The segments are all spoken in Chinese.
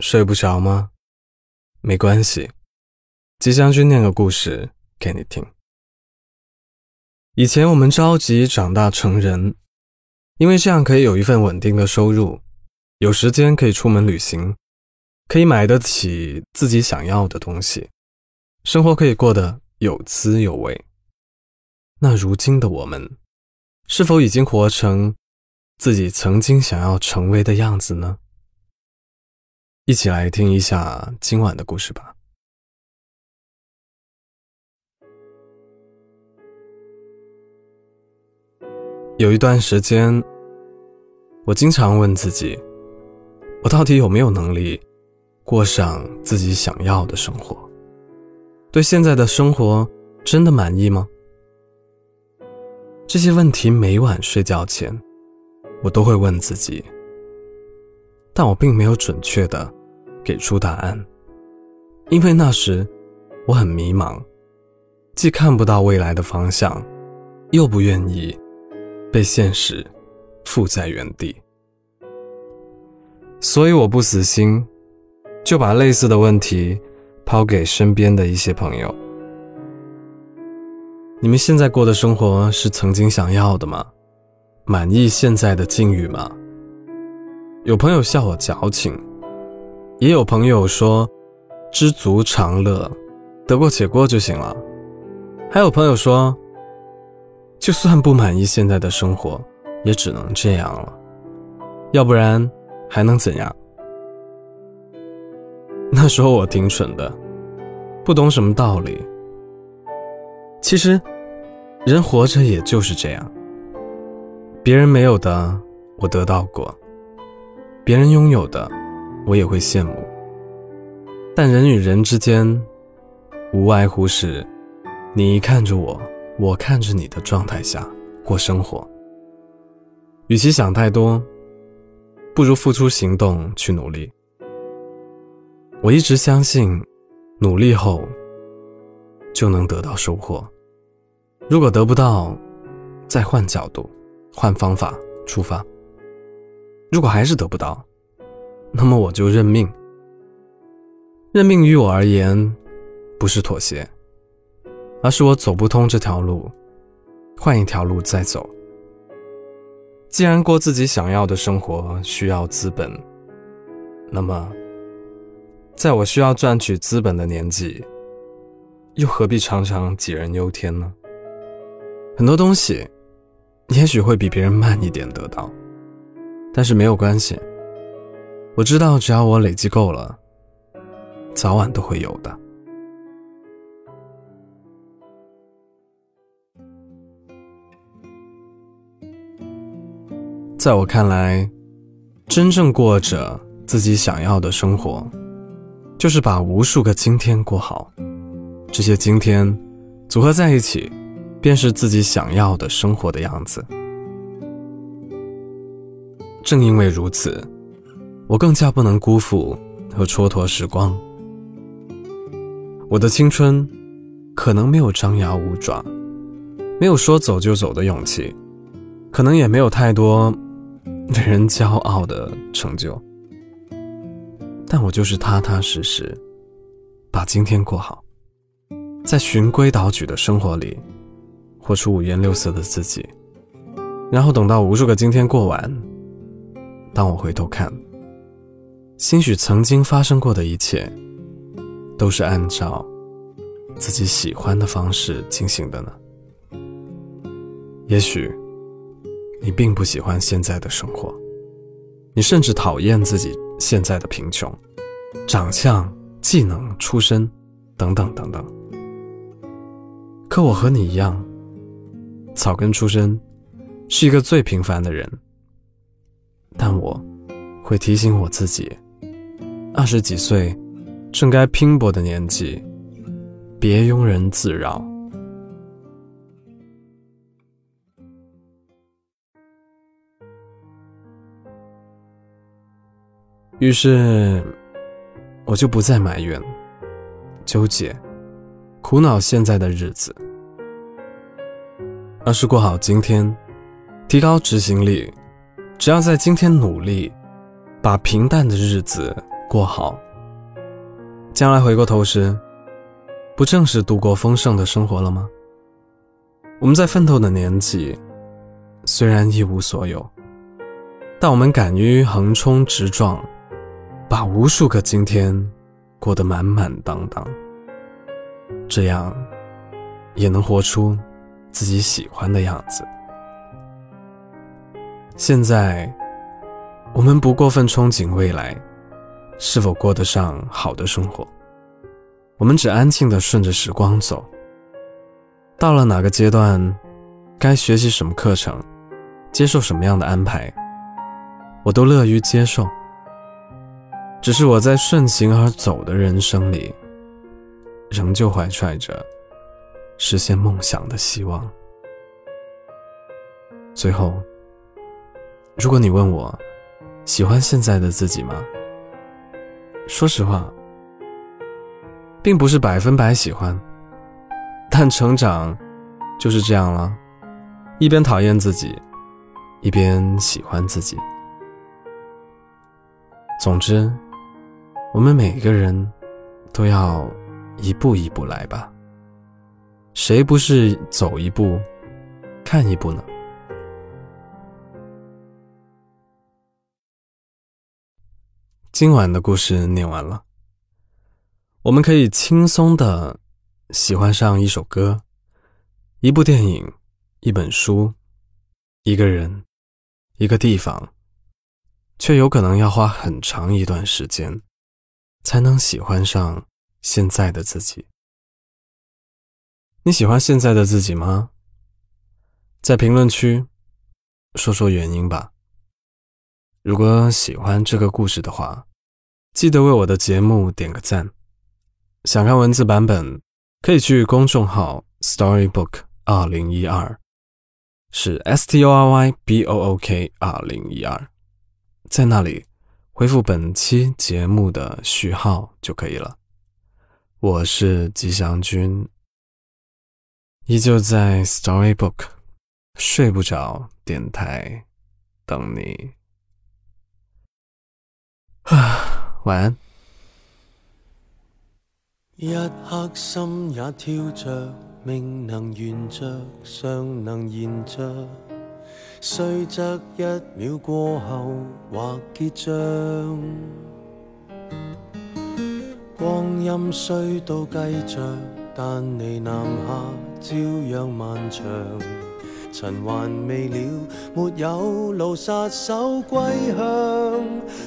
睡不着吗？没关系，吉祥君念个故事给你听。以前我们着急长大成人，因为这样可以有一份稳定的收入，有时间可以出门旅行，可以买得起自己想要的东西，生活可以过得有滋有味。那如今的我们，是否已经活成自己曾经想要成为的样子呢？一起来听一下今晚的故事吧。有一段时间，我经常问自己：我到底有没有能力过上自己想要的生活？对现在的生活真的满意吗？这些问题每晚睡觉前，我都会问自己，但我并没有准确的。给出答案，因为那时我很迷茫，既看不到未来的方向，又不愿意被现实缚在原地，所以我不死心，就把类似的问题抛给身边的一些朋友：你们现在过的生活是曾经想要的吗？满意现在的境遇吗？有朋友笑我矫情。也有朋友说，知足常乐，得过且过就行了。还有朋友说，就算不满意现在的生活，也只能这样了，要不然还能怎样？那时候我挺蠢的，不懂什么道理。其实，人活着也就是这样，别人没有的我得到过，别人拥有的。我也会羡慕，但人与人之间，无外乎是你看着我，我看着你的状态下过生活。与其想太多，不如付出行动去努力。我一直相信，努力后就能得到收获。如果得不到，再换角度，换方法出发。如果还是得不到，那么我就认命。认命于我而言，不是妥协，而是我走不通这条路，换一条路再走。既然过自己想要的生活需要资本，那么，在我需要赚取资本的年纪，又何必常常杞人忧天呢？很多东西，也许会比别人慢一点得到，但是没有关系。我知道，只要我累积够了，早晚都会有的。在我看来，真正过着自己想要的生活，就是把无数个今天过好。这些今天组合在一起，便是自己想要的生活的样子。正因为如此。我更加不能辜负和蹉跎时光。我的青春可能没有张牙舞爪，没有说走就走的勇气，可能也没有太多令人骄傲的成就，但我就是踏踏实实把今天过好，在循规蹈矩的生活里活出五颜六色的自己，然后等到无数个今天过完，当我回头看。兴许曾经发生过的一切，都是按照自己喜欢的方式进行的呢。也许你并不喜欢现在的生活，你甚至讨厌自己现在的贫穷、长相、技能、出身等等等等。可我和你一样，草根出身，是一个最平凡的人。但我会提醒我自己。二十几岁，正该拼搏的年纪，别庸人自扰。于是，我就不再埋怨、纠结、苦恼现在的日子，而是过好今天，提高执行力。只要在今天努力，把平淡的日子。过好，将来回过头时，不正是度过丰盛的生活了吗？我们在奋斗的年纪，虽然一无所有，但我们敢于横冲直撞，把无数个今天过得满满当当。这样，也能活出自己喜欢的样子。现在，我们不过分憧憬未来是否过得上好的生活，我们只安静的顺着时光走。到了哪个阶段，该学习什么课程，接受什么样的安排，我都乐于接受。只是我在顺行而走的人生里。仍旧怀揣着实现梦想的希望。最后，如果你问我喜欢现在的自己吗？说实话，并不是百分百喜欢。但成长就是这样了，一边讨厌自己，一边喜欢自己。总之，我们每个人都要。一步一步来吧，谁不是走一步，看一步呢？今晚的故事念完了，我们可以轻松的喜欢上一首歌、一部电影、一本书、一个人、一个地方，却有可能要花很长一段时间，才能喜欢上。现在的自己，你喜欢现在的自己吗？在评论区说说原因吧。如果喜欢这个故事的话，记得为我的节目点个赞。想看文字版本，可以去公众号 Storybook 二零一二，是 S T O R Y B O O K 二零一二，在那里回复本期节目的序号就可以了。我是吉祥君，依旧在 Storybook 睡不着电台等你。啊，晚安。一刻心也跳着，命能圆着，尚能延着，虽则一秒过后或结账。光阴虽都计着，但你南下照样漫长。尘还未了，没有路杀手归乡。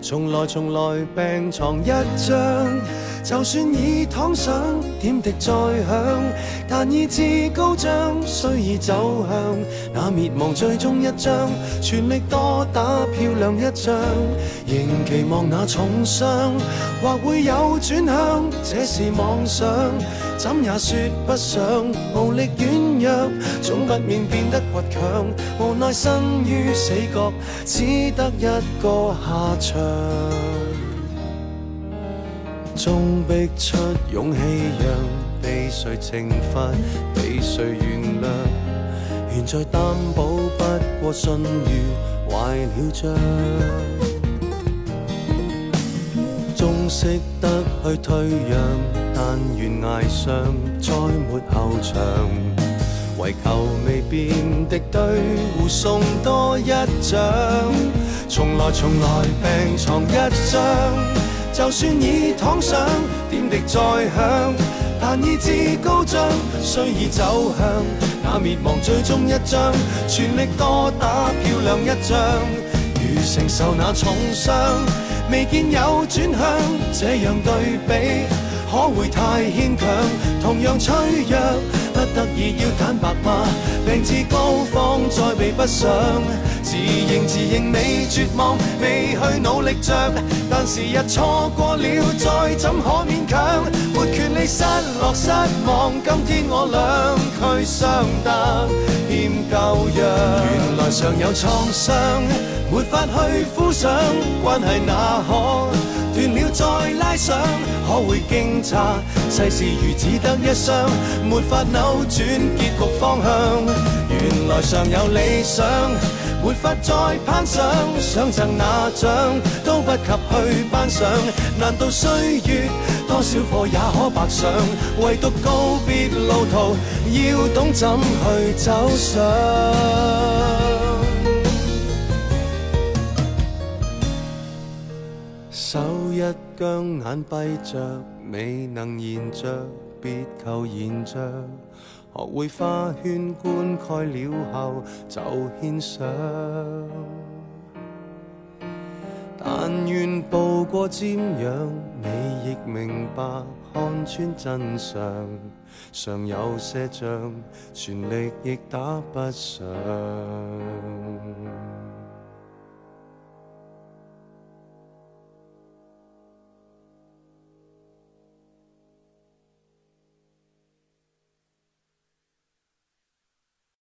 从来从来病床一张，就算已躺上，点滴再响，但意志高涨，虽已走向那灭亡最终一章，全力多打漂亮一仗，仍期望那重伤或会有转向，这是妄想。怎也说不上，无力软弱，总不免变得倔强。无奈生于死角，只得一个下场。终逼出勇气，让被谁惩罚，被谁原谅？现在担保不过信誉坏了账。终识得去退让。但悬崖上再没后场，为求未变敌对，互送多一掌。从来从来病床一张，就算已躺上，点滴再响，但意志高涨，虽已走向那灭亡最终一章，全力多打漂亮一仗，如承受那重伤，未见有转向，这样对比。可会太牵强？同样脆弱，不得已要坦白吗？病至高峰再避不上，自认自认未绝望，未去努力着，但时日错过了，再怎可勉强？没权利失落失望，今天我俩去相得欠旧样。原来尚有创伤，没法去敷上，关系哪可？断了再拉上，可会惊诧？世事如只得一双，没法扭转结局方向。原来尚有理想，没法再攀上，想赠那奖都不及去颁上。难道岁月多少课也可白上？唯独告别路途，要懂怎去走上。手一僵，眼闭着，未能言着，别求言着。学会花圈灌溉了后就献上，但愿步过瞻仰，你亦明白看穿真相。尚有些仗，全力亦打不上。